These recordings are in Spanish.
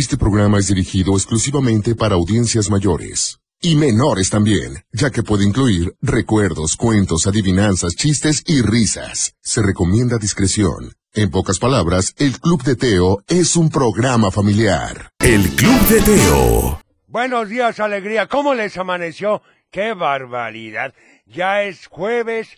Este programa es dirigido exclusivamente para audiencias mayores. Y menores también, ya que puede incluir recuerdos, cuentos, adivinanzas, chistes y risas. Se recomienda discreción. En pocas palabras, el Club de Teo es un programa familiar. El Club de Teo. Buenos días, alegría. ¿Cómo les amaneció? ¡Qué barbaridad! Ya es jueves.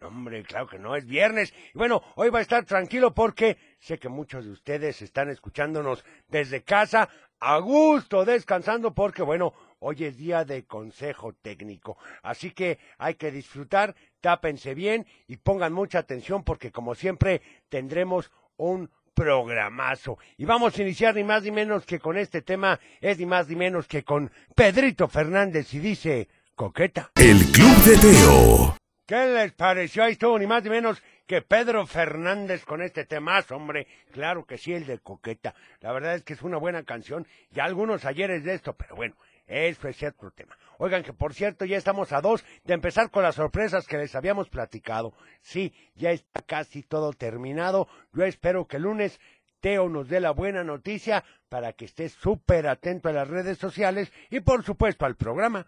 Hombre, claro que no, es viernes. Y bueno, hoy va a estar tranquilo porque sé que muchos de ustedes están escuchándonos desde casa, a gusto, descansando, porque bueno, hoy es día de consejo técnico. Así que hay que disfrutar, tápense bien y pongan mucha atención porque como siempre tendremos un programazo. Y vamos a iniciar ni más ni menos que con este tema, es ni más ni menos que con Pedrito Fernández y dice, coqueta. El Club de Teo. ¿Qué les pareció? Ahí estuvo ni más ni menos que Pedro Fernández con este temazo, hombre. Claro que sí, el de Coqueta. La verdad es que es una buena canción. Ya algunos ayeres de esto, pero bueno, eso es cierto tema. Oigan que por cierto ya estamos a dos de empezar con las sorpresas que les habíamos platicado. Sí, ya está casi todo terminado. Yo espero que el lunes Teo nos dé la buena noticia para que esté súper atento a las redes sociales y por supuesto al programa.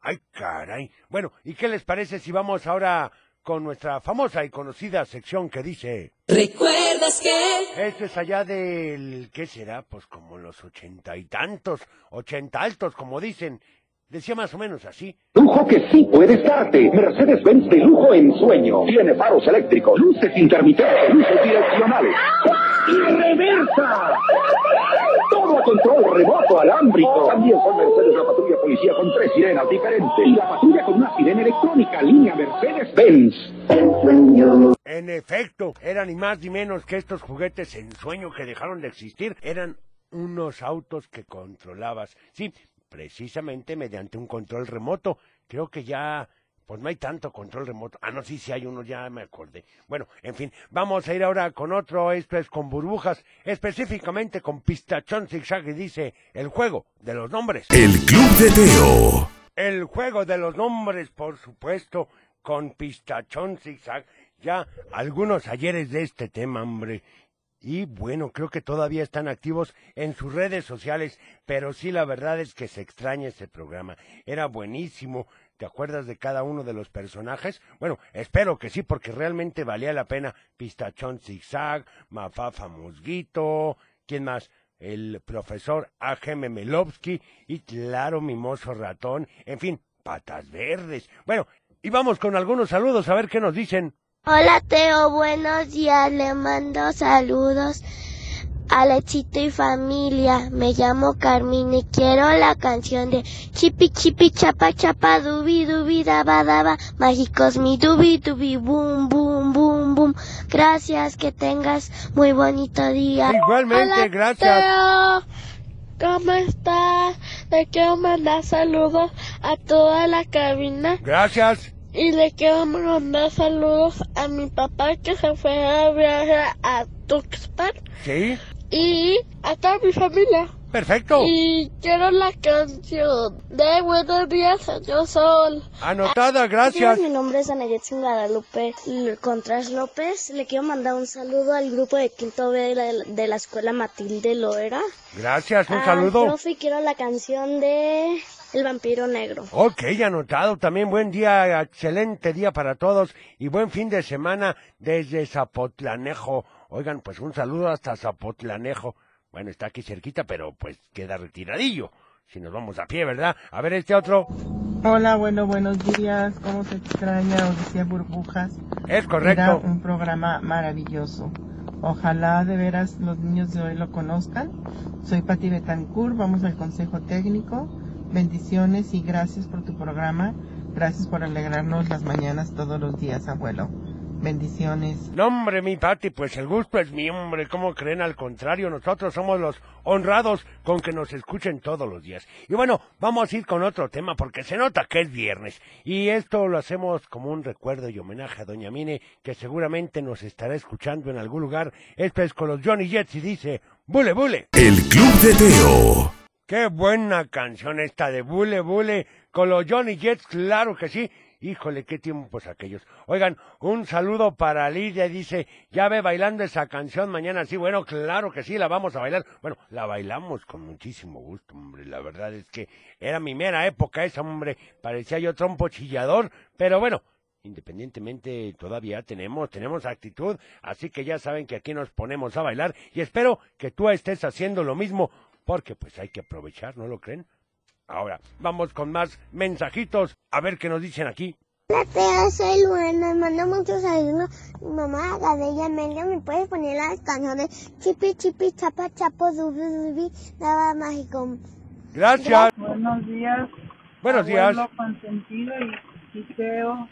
Ay, caray. Bueno, ¿y qué les parece si vamos ahora con nuestra famosa y conocida sección que dice... ¿Recuerdas que? Esto es allá del... ¿Qué será? Pues como los ochenta y tantos, ochenta altos, como dicen. Decía más o menos así. Lujo que sí puedes darte. Mercedes-Benz de lujo en sueño. Tiene faros eléctricos, luces intermitentes, luces direccionales. ¡Y reversa! Todo a control remoto, alámbrico. También son Mercedes la patrulla policía con tres sirenas diferentes. Y la patrulla con una sirena electrónica, línea Mercedes-Benz. En efecto, eran ni más ni menos que estos juguetes en sueño que dejaron de existir. Eran unos autos que controlabas. Sí, precisamente mediante un control remoto. Creo que ya, pues no hay tanto control remoto. Ah, no, sí, sí hay uno, ya me acordé. Bueno, en fin, vamos a ir ahora con otro, esto es con burbujas, específicamente con pistachón zigzag y dice, el juego de los nombres. El Club de Teo. El juego de los nombres, por supuesto, con pistachón zigzag. Ya algunos ayeres de este tema, hombre. Y bueno, creo que todavía están activos en sus redes sociales, pero sí la verdad es que se extraña ese programa. Era buenísimo. ¿Te acuerdas de cada uno de los personajes? Bueno, espero que sí, porque realmente valía la pena. Pistachón Zigzag, Mafafa Musguito, ¿quién más? El profesor A.G.M. Melovsky y claro, Mimoso Ratón, en fin, patas verdes. Bueno, y vamos con algunos saludos a ver qué nos dicen. Hola Teo, buenos días. Le mando saludos a Lechito y familia. Me llamo Carmín y quiero la canción de Chipi Chipi Chapa Chapa Dubi Dubi Daba Daba Mágicos mi Dubi Dubi Boom Boom Boom Boom. Gracias, que tengas muy bonito día. Igualmente, Hola, gracias. Teo. ¿Cómo estás? Le quiero mandar saludos a toda la cabina. Gracias. Y le quiero mandar saludos a mi papá que se fue a viaje a Tuxpan Sí, y a toda mi familia. perfecto. Y quiero la canción de Buenos días, señor Sol. Anotada, gracias. Mi nombre es Anayetsin Guadalupe Contreras López. Le quiero mandar un saludo al grupo de Quinto B de la, de la escuela Matilde Loera. Gracias, un Al saludo. profe, y quiero la canción de El vampiro negro. Ok, anotado. También buen día, excelente día para todos y buen fin de semana desde Zapotlanejo. Oigan, pues un saludo hasta Zapotlanejo. Bueno, está aquí cerquita, pero pues queda retiradillo. Si nos vamos a pie, ¿verdad? A ver este otro. Hola, bueno, buenos días. ¿Cómo se extraña Odisea Burbujas? Es Era correcto. un programa maravilloso. Ojalá de veras los niños de hoy lo conozcan. Soy Pati Betancourt, vamos al consejo técnico. Bendiciones y gracias por tu programa. Gracias por alegrarnos las mañanas todos los días, abuelo. Bendiciones. No, hombre, mi Pati, pues el gusto es mi hombre. ¿Cómo creen? Al contrario, nosotros somos los honrados con que nos escuchen todos los días. Y bueno, vamos a ir con otro tema porque se nota que es viernes. Y esto lo hacemos como un recuerdo y homenaje a Doña Mine, que seguramente nos estará escuchando en algún lugar. Esto es con los Johnny Jets y dice, Bule, bule. El Club de Teo. Qué buena canción esta de Bule, bule. Con los Johnny Jets, claro que sí. Híjole, qué tiempos aquellos. Oigan, un saludo para Lidia, dice, ya ve bailando esa canción mañana. Sí, bueno, claro que sí, la vamos a bailar. Bueno, la bailamos con muchísimo gusto, hombre. La verdad es que era mi mera época esa, hombre. Parecía yo trompo chillador, pero bueno, independientemente todavía tenemos, tenemos actitud, así que ya saben que aquí nos ponemos a bailar y espero que tú estés haciendo lo mismo, porque pues hay que aprovechar, ¿no lo creen? Ahora, vamos con más mensajitos, a ver qué nos dicen aquí. Hola, Teo, soy Luana, mando muchos saludos. Mi mamá, Gadella Amelia, ¿me puedes poner las canciones Chipi, Chipi, Chapa, Chapo, Dubi, Dubi, Nada Mágico? Gracias. Buenos días. Buenos días. Abuelo consentido y, y Teo.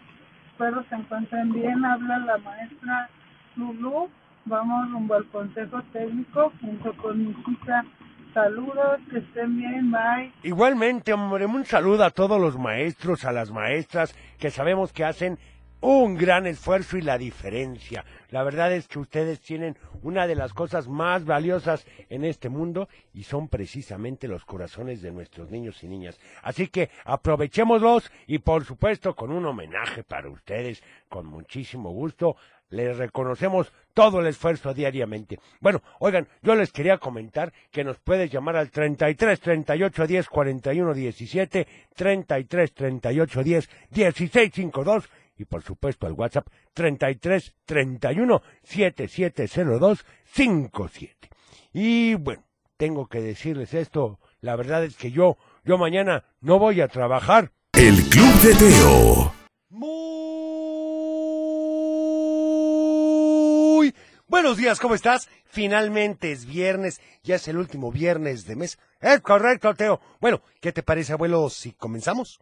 Espero se encuentren bien. Habla la maestra Lulu. Vamos rumbo al consejo técnico junto con mi hija. Saludos, que estén bien, bye. Igualmente, hombre, un saludo a todos los maestros, a las maestras, que sabemos que hacen un gran esfuerzo y la diferencia. La verdad es que ustedes tienen una de las cosas más valiosas en este mundo y son precisamente los corazones de nuestros niños y niñas. Así que aprovechémoslos y por supuesto con un homenaje para ustedes, con muchísimo gusto. Les reconocemos todo el esfuerzo diariamente. Bueno, oigan, yo les quería comentar que nos puedes llamar al 33 38 10 41 17, 33 38 10 16 52 y por supuesto al WhatsApp 33 31 7702 57. Y bueno, tengo que decirles esto, la verdad es que yo, yo mañana no voy a trabajar. El Club de Teo. Muy buenos días, ¿cómo estás? Finalmente es viernes, ya es el último viernes de mes. Es correcto, Teo. Bueno, ¿qué te parece, abuelo, si comenzamos?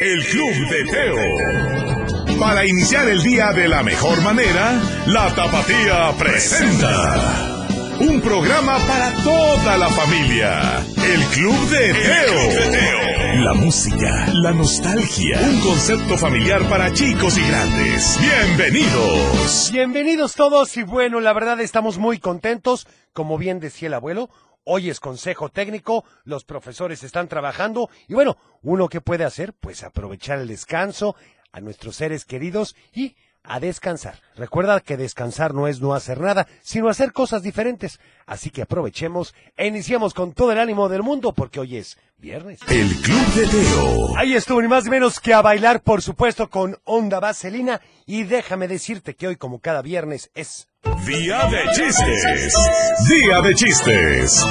El Club de Teo. Para iniciar el día de la mejor manera, la Tapatía presenta. Un programa para toda la familia. El Club de Teo. La música, la nostalgia. Un concepto familiar para chicos y grandes. Bienvenidos. Bienvenidos todos y bueno, la verdad estamos muy contentos, como bien decía el abuelo. Hoy es consejo técnico, los profesores están trabajando y bueno, uno que puede hacer, pues aprovechar el descanso a nuestros seres queridos y a descansar. Recuerda que descansar no es no hacer nada, sino hacer cosas diferentes. Así que aprovechemos e iniciemos con todo el ánimo del mundo porque hoy es viernes. El Club de Teo. Ahí estuvo ni más ni menos que a bailar, por supuesto, con Onda Vaselina. Y déjame decirte que hoy, como cada viernes, es Día de chistes. Día de chistes.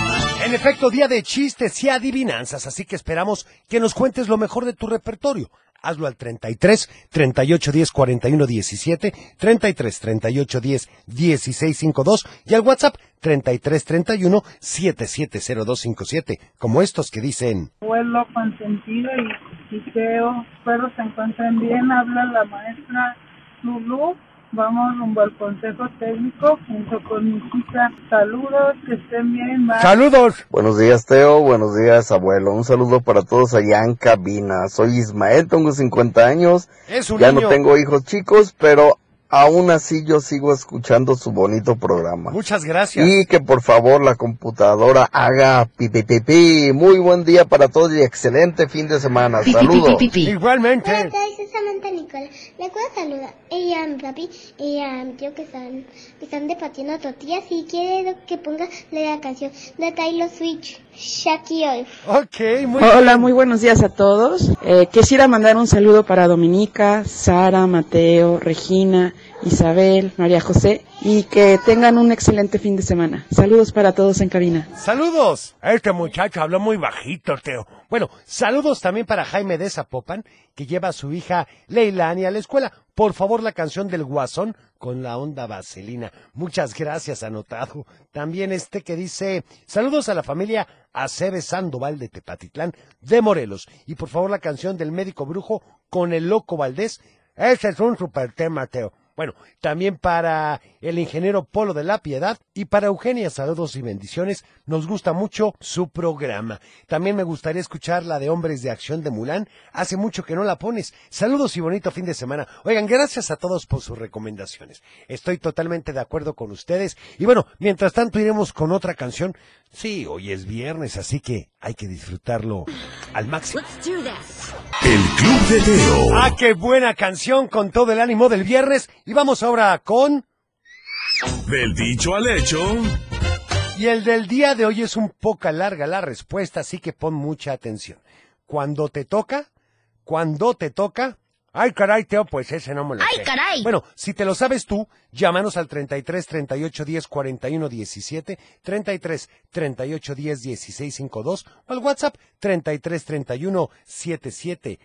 En efecto, día de chistes y adivinanzas, así que esperamos que nos cuentes lo mejor de tu repertorio. Hazlo al 33 38 10 41 17, 33 38 10 16 52 y al WhatsApp 33 31 770257, como estos que dicen. Abuelo consentido y, y Teo. Espero se encuentren bien. Habla la maestra Lulu. Vamos rumbo al consejo técnico junto con mi hija. Saludos, que estén bien, bye. Saludos. Buenos días, Teo. Buenos días, abuelo. Un saludo para todos allá en cabina. Soy Ismael, tengo 50 años. Es un Ya niño. no tengo hijos chicos, pero aún así yo sigo escuchando su bonito programa. Muchas gracias. Y que por favor la computadora haga pipi pipi. Muy buen día para todos y excelente fin de semana. Saludos. Igualmente. Hola, soy Samantha Nicola. Le puedo saludar ella a mi papi y a mi tío que están, que están debatiendo tortillas y quiero que ponga la canción de Taylor Swift, Shakira. Ok, muy Hola, muy buenos días a todos. Eh, quisiera mandar un saludo para Dominica, Sara, Mateo, Regina, Isabel, María José y que tengan un excelente fin de semana. Saludos para todos en cabina. Saludos. Este muchacho habló muy bajito, Teo. Bueno, saludos también para Jaime de Zapopan, que lleva a su hija Leilani a la escuela. Por favor, la canción del Guasón con la onda vaselina. Muchas gracias, anotado. También este que dice, saludos a la familia Aceves Sandoval de Tepatitlán, de Morelos. Y por favor, la canción del médico brujo con el loco Valdés. Ese es un super tema, Teo. Bueno, también para el ingeniero Polo de la Piedad y para Eugenia, saludos y bendiciones. Nos gusta mucho su programa. También me gustaría escuchar la de Hombres de Acción de Mulán. Hace mucho que no la pones. Saludos y bonito fin de semana. Oigan, gracias a todos por sus recomendaciones. Estoy totalmente de acuerdo con ustedes. Y bueno, mientras tanto iremos con otra canción. Sí, hoy es viernes, así que hay que disfrutarlo al máximo. El Club de Teo. Ah, qué buena canción con todo el ánimo del viernes. Y vamos ahora con... Del dicho al hecho. Y el del día de hoy es un poco larga la respuesta, así que pon mucha atención. Cuando te toca, cuando te toca, Ay, caray, Teo, pues ese no me lo ¡Ay, sé. caray! Bueno, si te lo sabes tú, llámanos al 33 38 10 41 17, 33 38 10 16 52 o al WhatsApp 33 31 77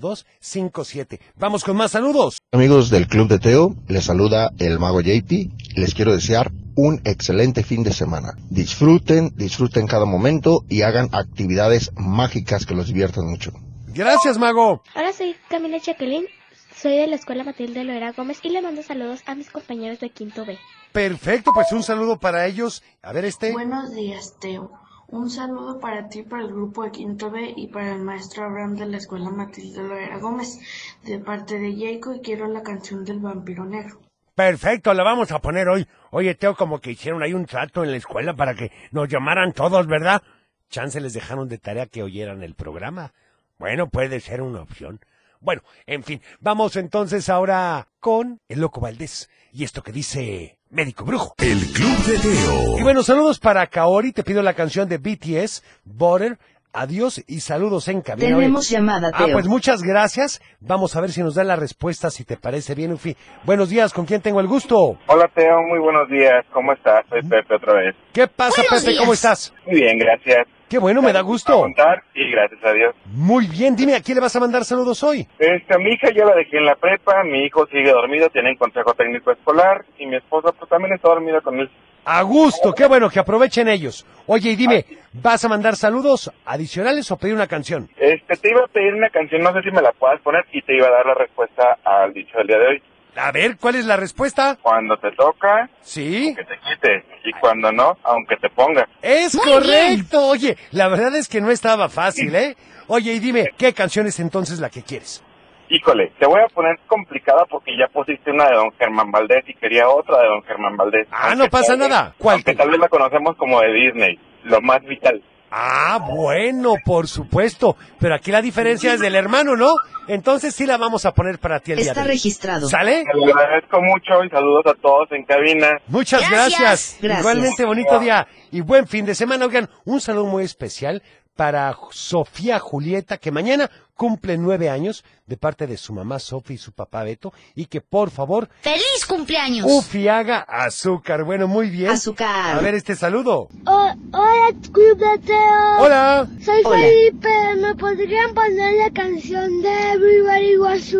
02 57. Vamos con más saludos. Amigos del Club de Teo, les saluda el mago JP. Les quiero desear un excelente fin de semana. Disfruten, disfruten cada momento y hagan actividades mágicas que los diviertan mucho. Gracias, mago. Hola, soy Camila Jacqueline. Soy de la escuela Matilde Loera Gómez y le mando saludos a mis compañeros de quinto B. Perfecto, pues un saludo para ellos. A ver este. Buenos días, Teo. Un saludo para ti, para el grupo de Quinto B y para el maestro Abraham de la escuela Matilde Loera Gómez. De parte de Jaco y quiero la canción del vampiro negro. Perfecto, la vamos a poner hoy. Oye, Teo, como que hicieron ahí un trato en la escuela para que nos llamaran todos, ¿verdad? Chance les dejaron de tarea que oyeran el programa. Bueno, puede ser una opción. Bueno, en fin, vamos entonces ahora con el Loco Valdés y esto que dice Médico Brujo. El Club de Teo. Y bueno, saludos para Kaori, te pido la canción de BTS, Butter. Adiós y saludos en cabina. Tenemos llamada, Ah, Teo. pues muchas gracias. Vamos a ver si nos da la respuesta, si te parece bien, Ufi. Buenos días, ¿con quién tengo el gusto? Hola Teo, muy buenos días. ¿Cómo estás? Soy Pepe otra vez. ¿Qué pasa, Buenos Pepe? días. ¿Cómo estás? Muy bien, gracias. Qué bueno, me da gusto. contar y gracias a Dios. Muy bien, dime, ¿a quién le vas a mandar saludos hoy? Este, a mi hija ya la dejé en la prepa, mi hijo sigue dormido, tiene consejo técnico escolar y mi esposa pues también está dormida con él. A gusto, qué bueno, que aprovechen ellos. Oye, y dime, ¿vas a mandar saludos adicionales o pedir una canción? Este, te iba a pedir una canción, no sé si me la puedas poner y te iba a dar la respuesta al dicho del día de hoy. A ver, ¿cuál es la respuesta? Cuando te toca, ¿Sí? que te quite y cuando no, aunque te ponga. Es Muy correcto. Oye, la verdad es que no estaba fácil, ¿eh? Oye, y dime, ¿qué canción es entonces la que quieres? Híjole, te voy a poner complicada porque ya pusiste una de Don Germán Valdés y quería otra de Don Germán Valdés. Ah, no pasa tal nada. ¿Cuál Aunque tal vez la conocemos como de Disney, lo más vital. Ah, bueno, por supuesto. Pero aquí la diferencia es del hermano, ¿no? Entonces sí la vamos a poner para ti el día Está de hoy. registrado. ¿Sale? Te lo agradezco mucho y saludos a todos en cabina. Muchas Gracias. gracias. Gracias. Igualmente bonito día y buen fin de semana. Oigan, un saludo muy especial para Sofía Julieta, que mañana cumple nueve años de parte de su mamá Sofía y su papá Beto, y que por favor, ¡Feliz cumpleaños! Ufi haga azúcar. Bueno, muy bien. Azúcar. A ver este saludo. Oh, hola, Club de Teo. Hola. Soy Hola. Felipe. ¿Me podrían poner la canción de Everybody Was?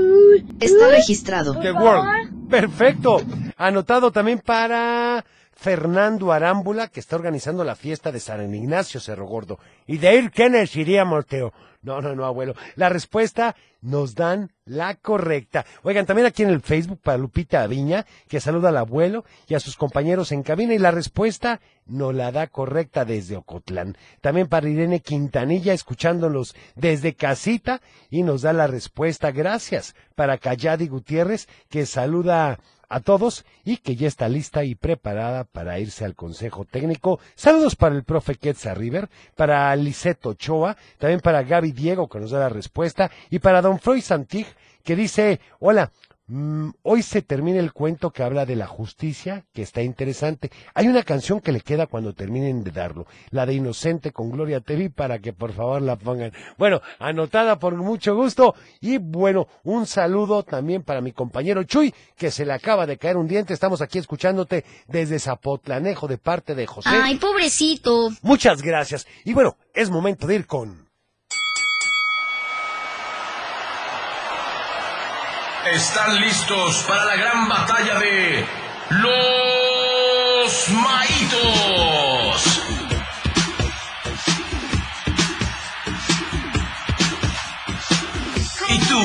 Está registrado. The World. Perfecto. Anotado también para Fernando Arámbula, que está organizando la fiesta de San Ignacio Cerro Gordo. Y de ir, ¿quiénes iríamos, Teo? No, no, no, abuelo. La respuesta nos dan la correcta. Oigan, también aquí en el Facebook para Lupita Aviña, que saluda al abuelo y a sus compañeros en cabina, y la respuesta nos la da correcta desde Ocotlán. También para Irene Quintanilla, escuchándonos desde casita, y nos da la respuesta. Gracias. Para Cayadi Gutiérrez, que saluda a todos y que ya está lista y preparada para irse al consejo técnico. Saludos para el profe Quetzal River, para Lisette Ochoa, también para Gaby Diego que nos da la respuesta y para don Freud Santig que dice, hola, mm, hoy se termina el cuento que habla de la justicia, que está interesante. Hay una canción que le queda cuando terminen de darlo, la de Inocente con Gloria Tevi, para que por favor la pongan. Bueno, anotada por mucho gusto y bueno, un saludo también para mi compañero Chuy, que se le acaba de caer un diente. Estamos aquí escuchándote desde Zapotlanejo de parte de José. Ay, pobrecito. Muchas gracias. Y bueno, es momento de ir con... Están listos para la gran batalla de los maitos. ¿Y tú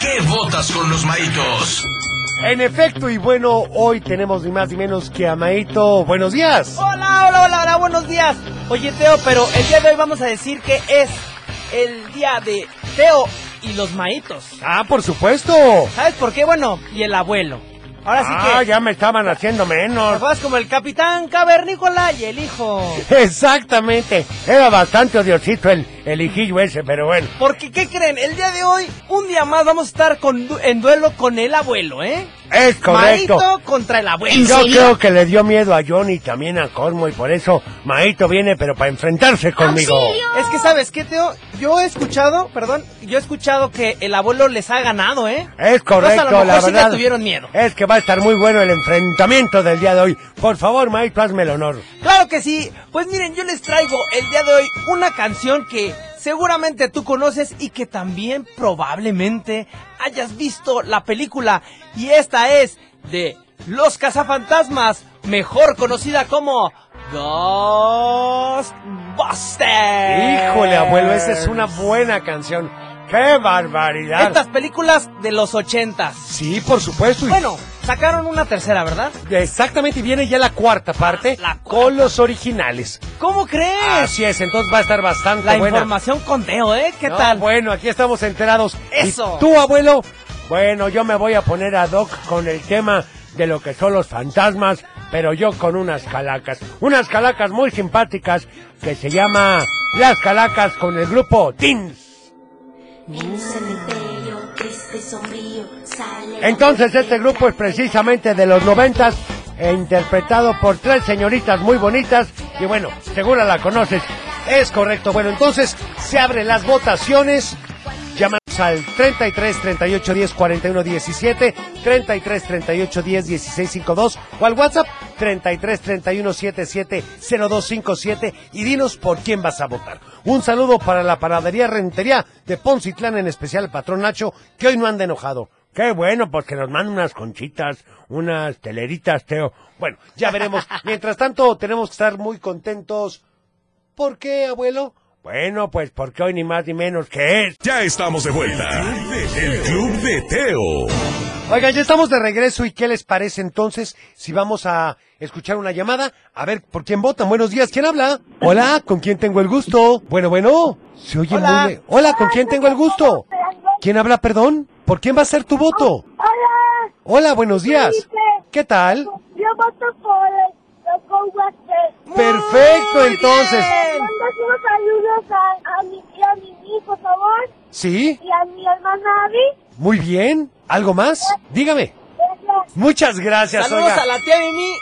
qué votas con los maitos? En efecto, y bueno, hoy tenemos ni más ni menos que a Maito. Buenos días. Hola, hola, hola, hola, buenos días. Oye, Teo, pero el día de hoy vamos a decir que es el día de Teo y los maitos. Ah, por supuesto. ¿Sabes por qué? Bueno, y el abuelo. Ahora sí Ah, que ya me estaban haciendo te menos. vas como el capitán cavernícola y el hijo. Exactamente. Era bastante odiosito el, el hijillo ese, pero bueno. Porque, ¿qué creen? El día de hoy, un día más, vamos a estar con en duelo con el abuelo, ¿eh? Es correcto. Maito contra el abuelo. Yo creo que le dio miedo a Johnny y también a Cosmo y por eso Maito viene pero para enfrentarse conmigo. Es que, ¿sabes qué, Teo? Yo he escuchado, perdón, yo he escuchado que el abuelo les ha ganado, ¿eh? Es correcto, Entonces, a lo mejor la sí le tuvieron miedo. Es que va a estar muy bueno el enfrentamiento del día de hoy. Por favor, Maito, hazme el honor. Claro que sí. Pues miren, yo les traigo el día de hoy una canción que seguramente tú conoces y que también probablemente hayas visto la película. Y esta es de Los Cazafantasmas, mejor conocida como Ghostbusters. Híjole, abuelo, esa es una buena canción. ¡Qué barbaridad! Estas películas de los ochentas. Sí, por supuesto. Bueno, sacaron una tercera, ¿verdad? Exactamente, y viene ya la cuarta parte con los originales. ¿Cómo crees? Así es, entonces va a estar bastante La buena. información con Teo, ¿eh? ¿Qué No, tal? Bueno, aquí estamos enterados. Eso. ¿Y tú, abuelo? Bueno, yo me voy a poner a Doc con el tema de lo que son los fantasmas, pero yo con unas calacas. Unas calacas muy simpáticas que se llama Las Calacas con el grupo Teens. En un cementerio triste y sombrío. Entonces este grupo es precisamente de los noventas e interpretado por tres señoritas muy bonitas y bueno, segura la conoces. Es correcto. Bueno, entonces se abren las votaciones. Llámanos al 33 38 10 41 17, 33 38 10 16 52 o al WhatsApp 33 31 77 0257 y dinos por quién vas a votar. Un saludo para la panadería Rentería de Poncitlán, en especial patrón Nacho, que hoy no anda enojado. Qué bueno, pues que nos mandan unas conchitas, unas teleritas, Teo. Bueno, ya veremos. Mientras tanto, tenemos que estar muy contentos. ¿Por qué, abuelo? Bueno, pues porque hoy ni más ni menos que es. Ya estamos de vuelta. El Club de Teo. Oigan, ya estamos de regreso y ¿qué les parece entonces si vamos a escuchar una llamada? A ver, ¿por quién votan? Buenos días, ¿quién habla? Hola, ¿con quién tengo el gusto? Bueno, bueno, se oye Hola. muy... Hola, ¿con quién tengo el gusto? ¿Quién habla, perdón? ¿Por quién va a ser tu voto? Hola, Hola, buenos días. ¿Qué tal? yo voto por Ghostbusters. Perfecto, entonces. Mandas unos saludos a, a mi tía Mimi, por favor, ¿Sí? y a mi hermana Abby. Muy bien. ¿Algo más? Dígame. Gracias. Muchas gracias, Saludos a la tía Mimi.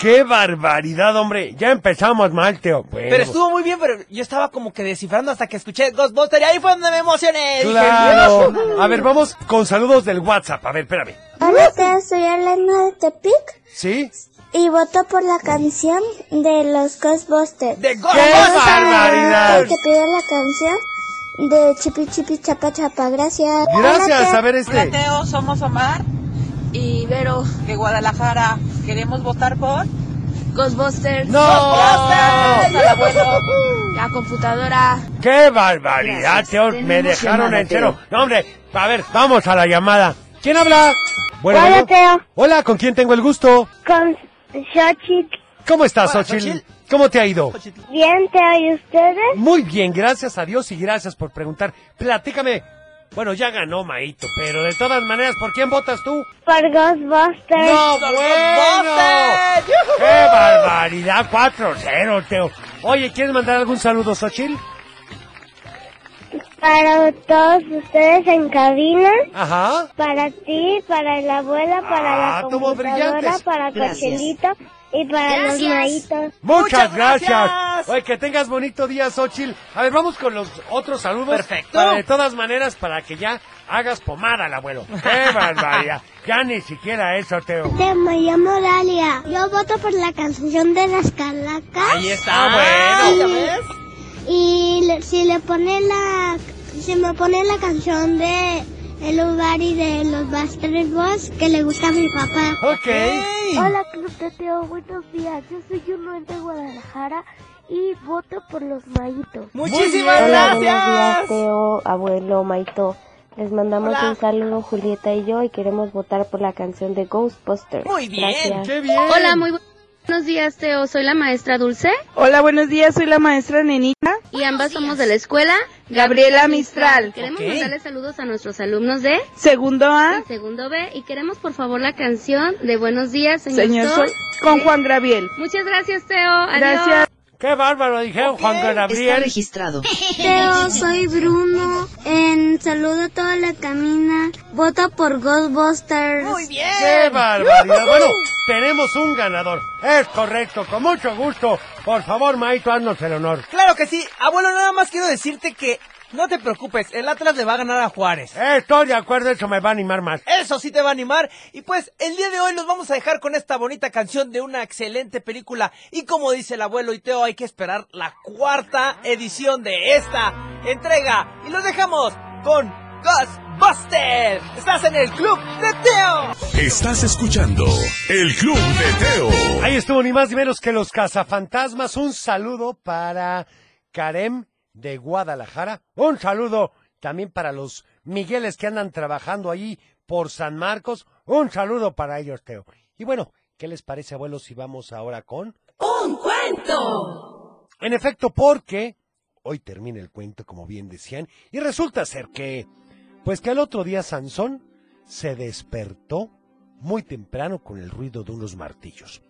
¡Qué barbaridad, hombre! Ya empezamos mal, Teo. Bueno, Pero estuvo muy bien, pero yo estaba como que descifrando hasta que escuché Ghostbusters y ahí fue donde me emocioné. Dije, Claro. "Dios". A ver, vamos con saludos del WhatsApp. A ver, espérame. Hola, tía, soy Elena de Tepic ¿Sí? y voto por la canción de los Ghostbusters. ¡De ¡Qué Ghostbusters! barbaridad! Te pido la canción de Chipi Chipi Chapa Chapa. Gracias. Gracias, a ver Hola este. Teo, somos Omar y Vero de Guadalajara. Queremos votar por Ghostbusters. ¡No! Ghostbusters, al abuelo. La computadora. ¡Qué barbaridad, Gracias, Me dejaron emocionada, en cero. Teo. No, hombre, a ver, vamos a la llamada. ¿Quién habla? Bueno, Hola, bueno. Teo. Hola, ¿con quién tengo el gusto? Con Xochitl. ¿Cómo estás, Hola, Xochitl? Xochitl. ¿Cómo te ha ido? Bien, Teo, ¿y ustedes? Muy bien, gracias a Dios y gracias por preguntar. Platícame. Bueno, ya ganó Maito, pero de todas maneras, ¿por quién votas tú? Por Ghostbusters. ¡No, ¡Los bueno! Ghostbusters! ¡Qué barbaridad! 4-0, Teo. Oye, ¿quieres mandar algún saludo, Xochitl? Para todos ustedes en cabina. Ajá. Para ti, para la abuela, para Ah, la computadora, para. Cochelito y para los maitos. Muchas gracias. gracias. Oye, que tengas bonito día, Xochitl. A ver, vamos con los otros saludos. Perfecto. Para, de todas maneras, para que ya hagas pomada al abuelo. ¡Qué barbaridad! Ya ni siquiera eso, Teo. Te me llamo Dalia. Yo voto por la canción de las calacas. Ahí está. Ah, bueno. ¿Ya ves? Y le- si le pone la, si me pone la canción de el lugar y de los Buster Boss que le gusta a mi papá. Ok. Hola Club de Teo, buenos días. Yo soy Juno de Guadalajara y voto por los maitos. Muchísimas Hola, buenos días, gracias. Teo, abuelo, Maito. Les mandamos Hola. un saludo, Julieta y yo, y queremos votar por la canción de Ghostbusters. Muy bien. Gracias. ¡Qué bien! Hola, muy Buenos días, Teo. Soy la maestra Dulce. Hola, buenos días. Soy la maestra Nenita. Y ambas somos de la escuela Gabriela Mistral. Queremos Ok. mandarle saludos a nuestros alumnos de Segundo A. y segundo B. Y queremos, por favor, la canción de Buenos días, señor, Señor Sol. Sol. Con Juan Graviel. Muchas gracias, Teo. Adiós. Gracias. Qué bárbaro, dijeron Juan Gabriel. registrado. Teo, soy Bruno. En saludo a toda la camina. Vota por Ghostbusters. Muy bien. ¡Qué barbaridad! Bueno, tenemos un ganador. Es correcto, con mucho gusto. Por favor, Maito, haznos el honor. Claro que sí. Abuelo, nada más quiero decirte que no te preocupes, el Atlas le va a ganar a Juárez. Estoy de acuerdo, eso me va a animar más. Eso sí te va a animar. Y pues el día de hoy los vamos a dejar con esta bonita canción de una excelente película. Y como dice el abuelo y Teo, hay que esperar la cuarta edición de esta entrega. Y los dejamos con Ghostbusters. Estás en el club de Teo. Estás escuchando El Club de Teo. Ahí estuvo ni más ni menos que los cazafantasmas. Un saludo para Karem de Guadalajara. Un saludo también para los Migueles que andan trabajando ahí por San Marcos. Un saludo para ellos, Teo. Y bueno, ¿qué les parece, abuelos, si vamos ahora con... ¡Un cuento! En efecto, porque hoy termina el cuento, como bien decían, y resulta ser que, pues que al otro día Sansón se despertó muy temprano con el ruido de unos martillos.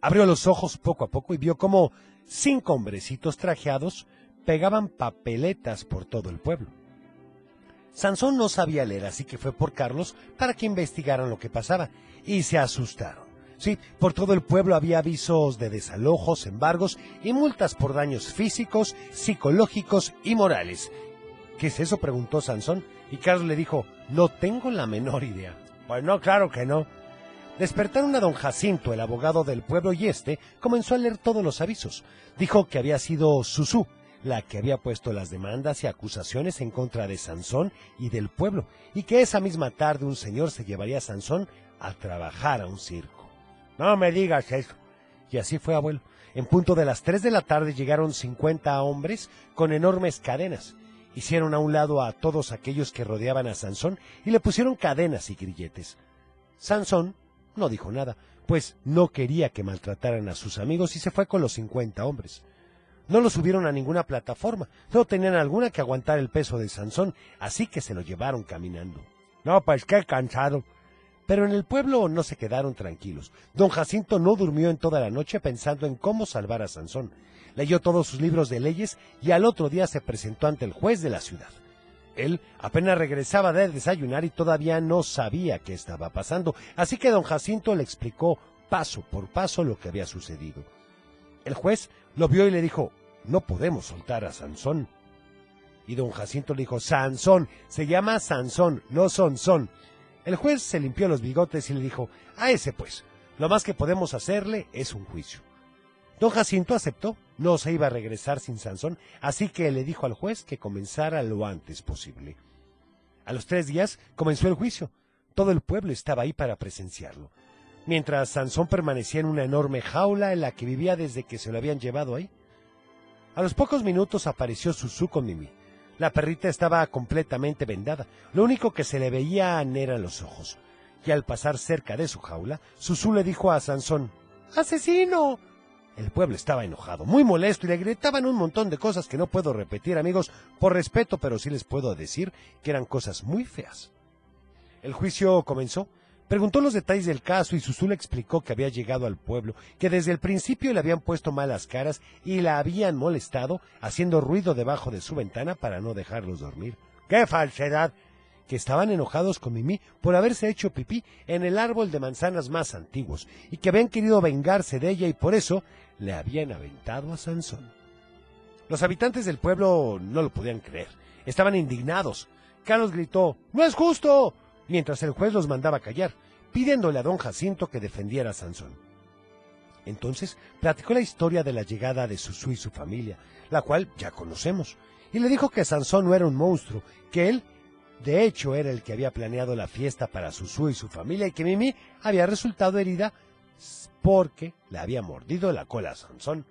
Abrió los ojos poco a poco y vio como cinco hombrecitos trajeados pegaban papeletas por todo el pueblo. Sansón no sabía leer, así que fue por Carlos para que investigaran lo que pasaba, y se asustaron. Sí, por todo el pueblo había avisos de desalojos, embargos y multas por daños físicos, psicológicos y morales. ¿Qué es eso? preguntó Sansón, y Carlos le dijo, no tengo la menor idea. Pues no, claro que no. Despertaron a don Jacinto, el abogado del pueblo, y este comenzó a leer todos los avisos. Dijo que había sido Susú, la que había puesto las demandas y acusaciones en contra de Sansón y del pueblo, y que esa misma tarde un señor se llevaría a Sansón a trabajar a un circo. No me digas eso. Y así fue, abuelo. En punto de las tres de la tarde llegaron cincuenta hombres con enormes cadenas. Hicieron a un lado a todos aquellos que rodeaban a Sansón y le pusieron cadenas y grilletes. Sansón no dijo nada, pues no quería que maltrataran a sus amigos y se fue con los cincuenta hombres. No lo subieron a ninguna plataforma, no tenían alguna que aguantar el peso de Sansón, así que se lo llevaron caminando. No, pues qué cansado. Pero en el pueblo no se quedaron tranquilos. Don Jacinto no durmió en toda la noche pensando en cómo salvar a Sansón. Leyó todos sus libros de leyes y al otro día se presentó ante el juez de la ciudad. Él apenas regresaba de desayunar y todavía no sabía qué estaba pasando, así que don Jacinto le explicó paso por paso lo que había sucedido. El juez lo vio y le dijo, no podemos soltar a Sansón. Y don Jacinto le dijo, Sansón, se llama Sansón, no Sonsón. El juez se limpió los bigotes y le dijo, a ese pues, lo más que podemos hacerle es un juicio. Don Jacinto aceptó, no se iba a regresar sin Sansón, así que le dijo al juez que comenzara lo antes posible. A los tres días comenzó el juicio. Todo el pueblo estaba ahí para presenciarlo. Mientras Sansón permanecía en una enorme jaula en la que vivía desde que se lo habían llevado ahí. A los pocos minutos apareció con Mimi. La perrita estaba completamente vendada. Lo único que se le veían eran los ojos. Y al pasar cerca de su jaula, Susú le dijo a Sansón, ¡Asesino! El pueblo estaba enojado, muy molesto y le gritaban un montón de cosas que no puedo repetir, amigos, por respeto, pero sí les puedo decir que eran cosas muy feas. El juicio comenzó. Preguntó los detalles del caso y Susú le explicó que había llegado al pueblo, que desde el principio le habían puesto malas caras y la habían molestado haciendo ruido debajo de su ventana para no dejarlos dormir. ¡Qué falsedad! que estaban enojados con Mimi por haberse hecho pipí en el árbol de manzanas más antiguos y que habían querido vengarse de ella y por eso le habían aventado a Sansón. Los habitantes del pueblo no lo podían creer. Estaban indignados. Carlos gritó, ¡No es justo! Mientras el juez los mandaba callar, pidiéndole a don Jacinto que defendiera a Sansón. Entonces platicó la historia de la llegada de Susú y su familia, la cual ya conocemos, y le dijo que Sansón no era un monstruo, que él, de hecho, era el que había planeado la fiesta para Susú y su familia y que Mimi había resultado herida porque le había mordido la cola a Sansón.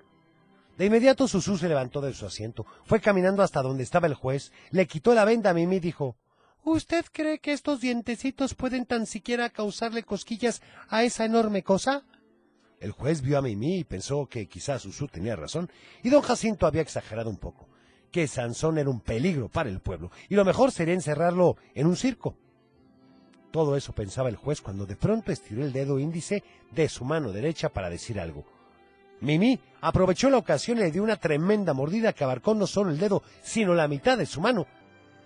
De inmediato Susú se levantó de su asiento, fue caminando hasta donde estaba el juez, le quitó la venda a Mimi y dijo, ¿Usted cree que estos dientecitos pueden tan siquiera causarle cosquillas a esa enorme cosa? El juez vio a Mimi y pensó que quizás Susú tenía razón, y don Jacinto había exagerado un poco, que Sansón era un peligro para el pueblo, y lo mejor sería encerrarlo en un circo. Todo eso pensaba el juez cuando de pronto estiró el dedo índice de su mano derecha para decir algo. Mimi aprovechó la ocasión y le dio una tremenda mordida que abarcó no solo el dedo, sino la mitad de su mano.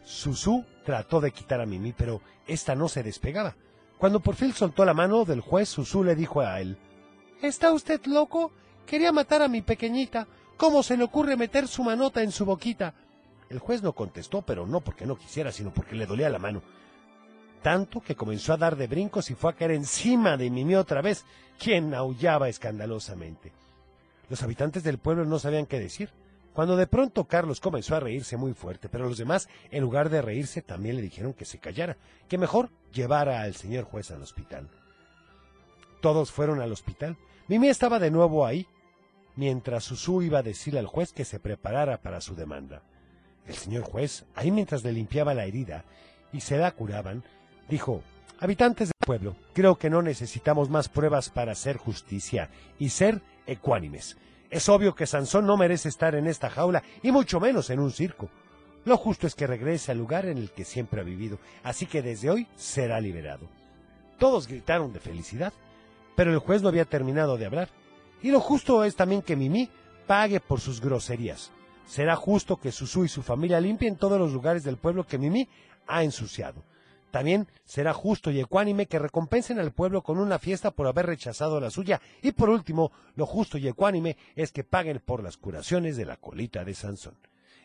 Susú trató de quitar a Mimi, pero ésta no se despegaba. Cuando por fin soltó la mano del juez, Susú le dijo a él, ¿Está usted loco? Quería matar a mi pequeñita. ¿Cómo se le ocurre meter su manota en su boquita? El juez no contestó, pero no porque no quisiera, sino porque le dolía la mano. Tanto que comenzó a dar de brincos y fue a caer encima de Mimi otra vez, quien aullaba escandalosamente. Los habitantes del pueblo no sabían qué decir, cuando de pronto Carlos comenzó a reírse muy fuerte, pero los demás, en lugar de reírse, también le dijeron que se callara, que mejor llevara al señor juez al hospital. Todos fueron al hospital. Mimi estaba de nuevo ahí, mientras Susú iba a decirle al juez que se preparara para su demanda. El señor juez, ahí mientras le limpiaba la herida y se la curaban, dijo, Habitantes del pueblo, creo que no necesitamos más pruebas para hacer justicia y ser ecuánimes. Es obvio que Sansón no merece estar en esta jaula y mucho menos en un circo. Lo justo es que regrese al lugar en el que siempre ha vivido, así que desde hoy será liberado. Todos gritaron de felicidad, pero el juez no había terminado de hablar. Y lo justo es también que Mimi pague por sus groserías. Será justo que Susú y su familia limpien todos los lugares del pueblo que Mimi ha ensuciado. También será justo y ecuánime que recompensen al pueblo con una fiesta por haber rechazado la suya. Y por último, lo justo y ecuánime es que paguen por las curaciones de la colita de Sansón.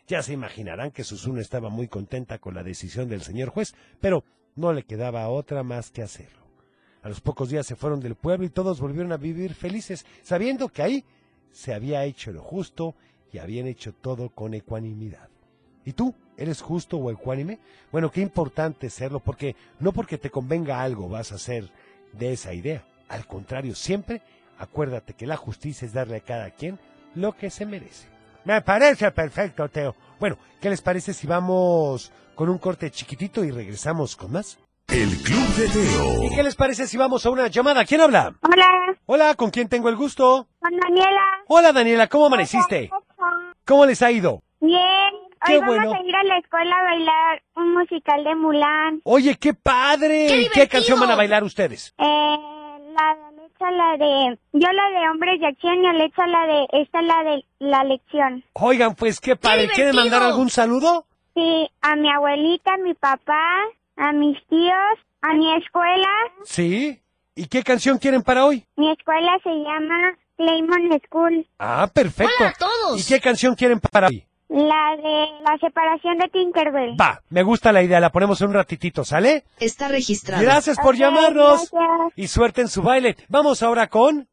Ya se imaginarán que Susú estaba muy contenta con la decisión del señor juez, pero no le quedaba otra más que hacerlo. A los pocos días se fueron del pueblo y todos volvieron a vivir felices, sabiendo que ahí se había hecho lo justo y habían hecho todo con ecuanimidad. ¿Y tú? ¿Eres justo o ecuánime? Bueno, qué importante serlo, porque no porque te convenga algo vas a ser de esa idea. Al contrario, siempre acuérdate que la justicia es darle a cada quien lo que se merece. Me parece perfecto, Teo. Bueno, ¿qué les parece si vamos con un corte chiquitito y regresamos con más? El Club de Teo. ¿Y qué les parece si vamos a una llamada? ¿Quién habla? Hola, Hola, ¿con quién tengo el gusto? con Daniela. Hola, Daniela, ¿cómo amaneciste? ¿Cómo les ha ido? Bien. Qué Hoy vamos bueno. a ir a la escuela a bailar un musical de Mulan. Oye, qué padre. ¡Qué ¿Qué, canción van a bailar ustedes? Eh, la de Alexa, la de... Yo la de Hombres de Acción y Alexa la de... Esta la de La Lección. Oigan, pues qué padre. ¿Quieren divertido! mandar algún saludo? Sí, a mi abuelita, a mi papá, a mis tíos, a mi escuela. Sí. ¿Y qué canción quieren para hoy? Mi escuela se llama Claymon School. Ah, perfecto. Hola a todos. ¿Y qué canción quieren para hoy? La de la separación de Tinkerbell. Va, me gusta la idea, la ponemos en un ratitito, ¿sale? Está registrado. Gracias por llamarnos. gracias. Y suerte en su baile. Vamos ahora con...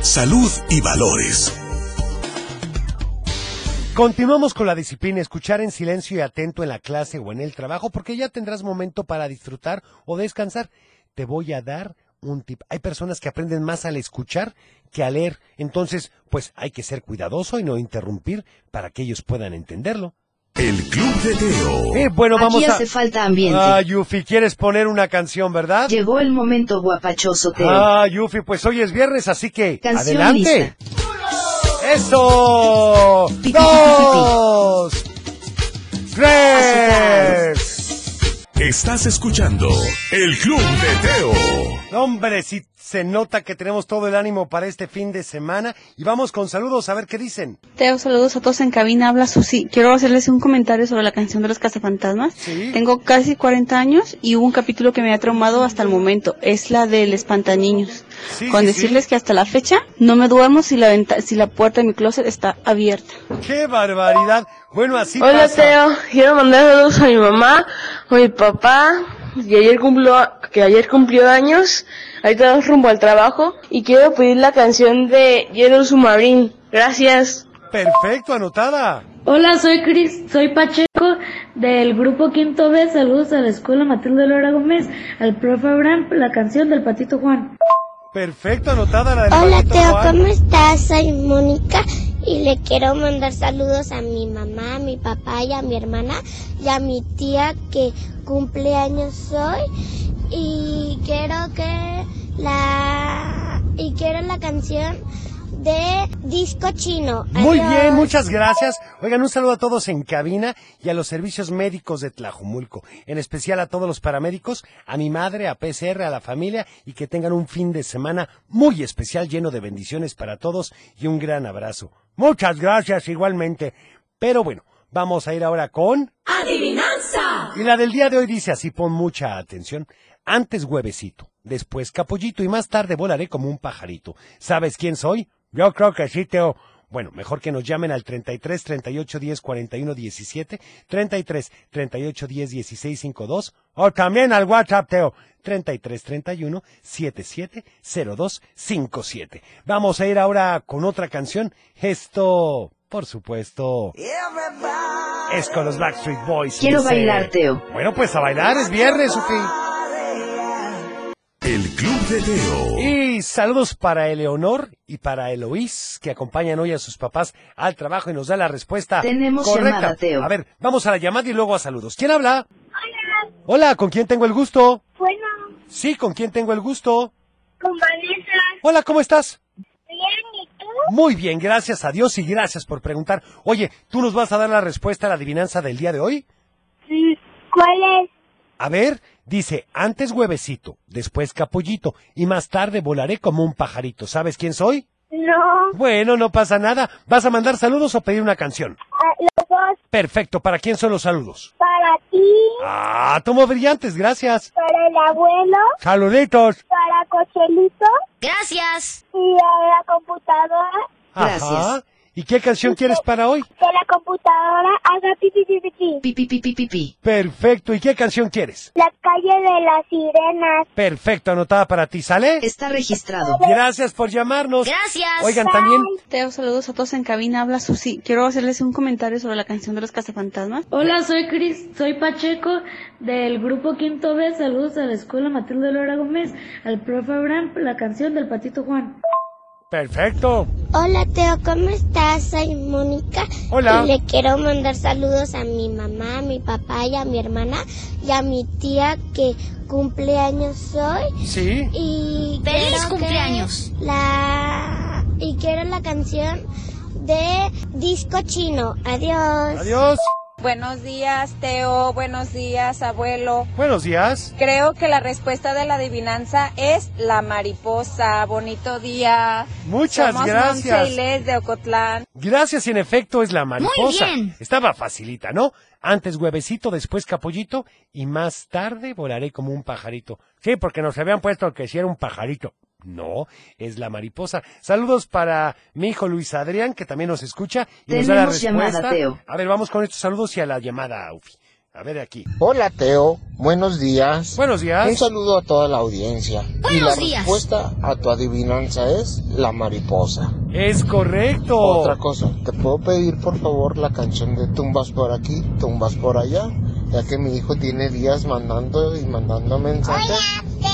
Salud y valores. Continuamos con la disciplina, escuchar en silencio y atento en la clase o en el trabajo, porque ya tendrás momento para disfrutar o descansar. Te voy a dar un tip. Hay personas que aprenden más al escuchar que a leer, entonces, pues hay que ser cuidadoso y no interrumpir para que ellos puedan entenderlo. El Club de Teo. Eh, bueno, Aquí vamos a... hace falta ambiente. Ah, Yufi, ¿quieres poner una canción, verdad? Llegó el momento guapachoso, Teo. Ah, Yufi, pues hoy es viernes, así que Canción adelante. ¡Eso! ¡Dos! ¡Tres! Estás escuchando El Club de Teo. Hombre, sí se nota que tenemos todo el ánimo para este fin de semana y vamos con saludos a ver qué dicen. Teo, saludos a todos en cabina, habla Susi. Quiero hacerles un comentario sobre la canción de los cazafantasmas. Sí. Tengo casi 40 años y hubo un capítulo que me ha traumado hasta el momento. Es la del espantaniños. Sí, Con sí, decirles que hasta la fecha no me duermo si la, venta- si la puerta de mi closet está abierta. ¡Qué barbaridad! Bueno, así Hola pasa. Teo, quiero mandar saludos a mi mamá, a mi papá, que ayer cumplió, que ayer cumplió años, ahorita vamos rumbo al trabajo, y quiero pedir la canción de Yellow Submarine. Gracias. Perfecto, anotada. Hola, soy Cris, soy Pacheco del grupo Quinto B. Saludos a la escuela Matilde Lora Gómez, al profe Abraham, la canción del Patito Juan. Perfecto, anotada la del Hola Patito Teo, Juan. ¿cómo estás? Soy Mónica y le quiero mandar saludos a mi mamá, a mi papá y a mi hermana y a mi tía que cumple años hoy y quiero que la y quiero la canción de disco chino. Muy Adiós. bien, muchas gracias. Oigan, un saludo a todos en cabina y a los servicios médicos de Tlajumulco, en especial a todos los paramédicos, a mi madre, a PCR, a la familia y que tengan un fin de semana muy especial lleno de bendiciones para todos y un gran abrazo. Muchas gracias igualmente. Pero bueno, vamos a ir ahora con... ¡Adivinanza! Y la del día de hoy dice así, pon mucha atención. Antes huevecito, después capullito y más tarde volaré como un pajarito. ¿Sabes quién soy? Yo creo que sí, Teo. Bueno, mejor que nos llamen al 33 38 10 41 17, 33 38 10 16 52 o también al WhatsApp, Teo, 33 31 77 02 57. Vamos a ir ahora con otra canción. Esto, por supuesto, es con los Backstreet Boys. Quiero Dice- bailar, Teo. Bueno, pues a bailar, es viernes, Sufi. El Club de Teo. Y saludos para Eleonor y para Eloís, que acompañan hoy a sus papás al trabajo y nos da la respuesta Tenemos correcta. llamada, Teo. A ver, vamos a la llamada y luego a saludos. ¿Quién habla? Hola, ¿con quién tengo el gusto? Bueno, Sí, ¿con quién tengo el gusto? con Vanessa. Hola, ¿cómo estás? Bien, ¿y tú? Muy bien, gracias a Dios y gracias por preguntar. Oye, ¿tú nos vas a dar la respuesta a la adivinanza del día de hoy? ¿Cuál es? A ver, dice, antes huevecito, después capullito y más tarde volaré como un pajarito. ¿Sabes quién soy? No, Bueno, no pasa nada. ¿Vas a mandar saludos o pedir una canción? ah, los dos. Perfecto, ¿para quién son los saludos? Para ti, Ah, tomo brillantes, gracias. para el abuelo, Saluditos. para Cochelito Gracias. y a la computadora. Ajá. ¿Y qué canción quieres para hoy? Que la computadora haga pipi pipi pipi. Pi, pi, pi, pi, pi, pi. Perfecto, ¿y qué canción quieres? La calle de las sirenas. Perfecto, anotada para ti, ¿sale? Está registrado. Gracias por llamarnos. Gracias. Oigan, también Teo, saludos a todos en cabina. Habla Susi. Quiero hacerles un comentario sobre la canción de los cazafantasmas. Hola, soy Cris, soy Pacheco del grupo Quinto B. Saludos a la escuela Matilde Lora Gómez, al profe Abraham, la canción del Patito Juan. Perfecto. Hola Teo, ¿cómo estás? Soy Mónica. Hola. Y le quiero mandar saludos a mi mamá, a mi papá y a mi hermana y a mi tía que cumple años hoy. Sí. Y ¡Feliz cumpleaños! La y quiero la canción de disco chino. Adiós. Adiós. Buenos días, Teo. Buenos días, abuelo. Buenos días. Creo que la respuesta de la adivinanza es la mariposa. Bonito día. Muchas Somos gracias. Monse y Les de Ocotlán. Gracias, y en efecto es la mariposa. bien. Estaba facilita, ¿no? Antes huevecito, después capullito y más tarde volaré como un pajarito. Sí, porque nos habían puesto que si era un pajarito. No, es la mariposa. Saludos para mi hijo Luis Adrián, que también nos escucha y nos da la Tenemos llamada, respuesta. Teo. A ver, vamos con estos saludos y a la llamada, Ufi. A ver aquí. Hola Teo, buenos días. Buenos días. Un saludo a toda la audiencia. y la Buenos días. respuesta a tu adivinanza es la mariposa. Es correcto. Otra cosa, ¿te puedo pedir por favor la canción de tumbas por aquí, tumbas por allá? Ya que mi hijo tiene días mandando y mandando mensajes Hola.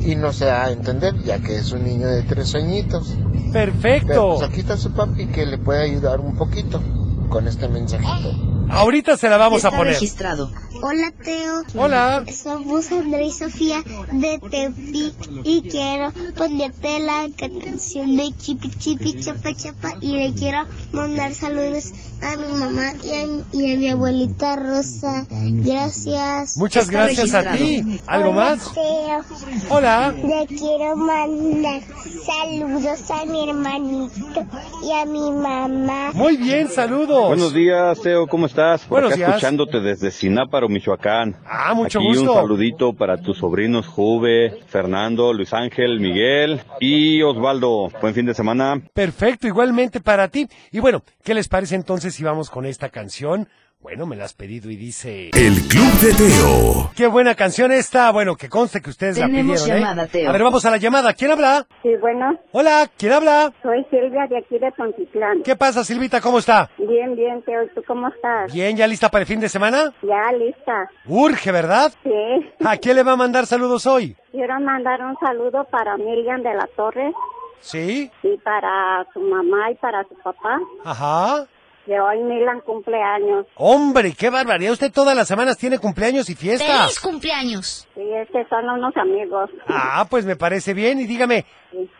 Y no se da a entender, ya que es un niño de tres añitos. Pero Perfecto. pues aquí está su papi que le puede ayudar un poquito con este mensajito. Ahorita se la vamos Está a poner. registrado. Hola Teo. Hola. Somos André y Sofía de Tepic y quiero ponerte la canción de Chipi Chipi Chapa Chapa y le quiero mandar saludos a mi mamá y a, y a mi abuelita Rosa. Gracias. Muchas Está gracias a ti. ¿Algo Hola, más? Teo. Hola. Le quiero mandar saludos a mi hermanito y a mi mamá. Muy bien, saludos. Buenos días, Teo, ¿cómo estás? Por Buenos acá días. escuchándote desde Sináparo, Michoacán. Ah, mucho Aquí gusto. un saludito para tus sobrinos Juve, Fernando, Luis Ángel, Miguel y Osvaldo. Buen fin de semana. Perfecto, igualmente para ti. Y bueno, ¿qué les parece entonces si vamos con esta canción? Bueno, me la has pedido y dice... El Club de Teo. Qué buena canción esta. Bueno, que conste que ustedes la Tenemos pidieron, ¿eh? Teo. A ver, vamos a la llamada. ¿Quién habla? Sí, bueno, Hola, ¿quién habla? soy Silvia de aquí de Pontitlán. ¿Qué pasa, Silvita? ¿Cómo está? Bien, bien, Teo, ¿y tú cómo estás? Bien, ¿ya lista para el fin de semana? Ya, lista. Urge, ¿verdad? Sí. ¿A quién le va a mandar saludos hoy? Quiero mandar un saludo para Miriam de la Torre ¿Sí? y para su mamá y para su papá. Ajá. Que hoy Milan cumpleaños. Hombre, qué barbaridad. Usted todas las semanas tiene cumpleaños y fiestas. ¡Feliz cumpleaños! Sí, es que son unos amigos. Ah, pues me parece bien. Y dígame,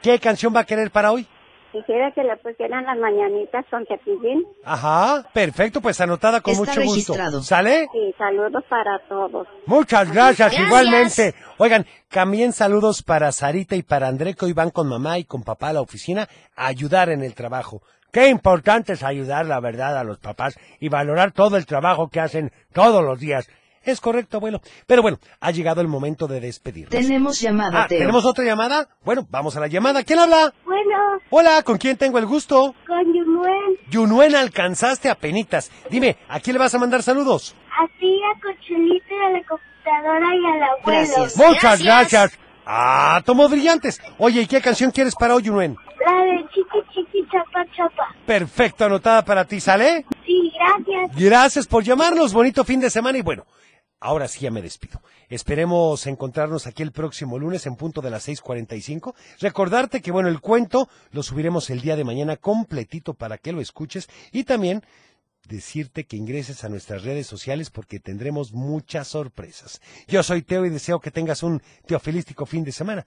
¿qué canción va a querer para hoy? Quisiera que le pusieran las mañanitas con cepillín. Ajá, perfecto, pues anotada con Está mucho gusto. registrado. ¿Sale? Sí, saludos para todos. Muchas gracias, Gracias. igualmente. Oigan, también saludos para Sarita y para André, que hoy van con mamá y con papá a la oficina a ayudar en el trabajo. Qué importante es ayudar, la verdad, a los papás y valorar todo el trabajo que hacen todos los días. Es correcto, abuelo. Pero bueno, ha llegado el momento de despedirnos. Tenemos llamada, Ah, Teo. ¿tenemos otra llamada? Bueno, vamos a la llamada. ¿Quién habla? Bueno, Hola, ¿con quién tengo el gusto? con Yunuen, Yunuen, alcanzaste a penitas. Dime, ¿a quién le vas a mandar saludos? así a Cochelito y a la computadora y al abuelo. Muchas gracias. Ah, tomo brillantes. Oye, ¿y qué canción quieres para hoy, Yunuen? La de Chiqui Chapa Chapa. Perfecto, anotada para ti, ¿sale? Sí, gracias. Gracias por llamarnos, bonito fin de semana y bueno, ahora sí ya me despido. Esperemos encontrarnos aquí el próximo lunes en punto de las 6.45. Recordarte que bueno, el cuento lo subiremos el día de mañana completito para que lo escuches y también decirte que ingreses a nuestras redes sociales porque tendremos muchas sorpresas. Yo soy Teo y deseo que tengas un teofilístico fin de semana.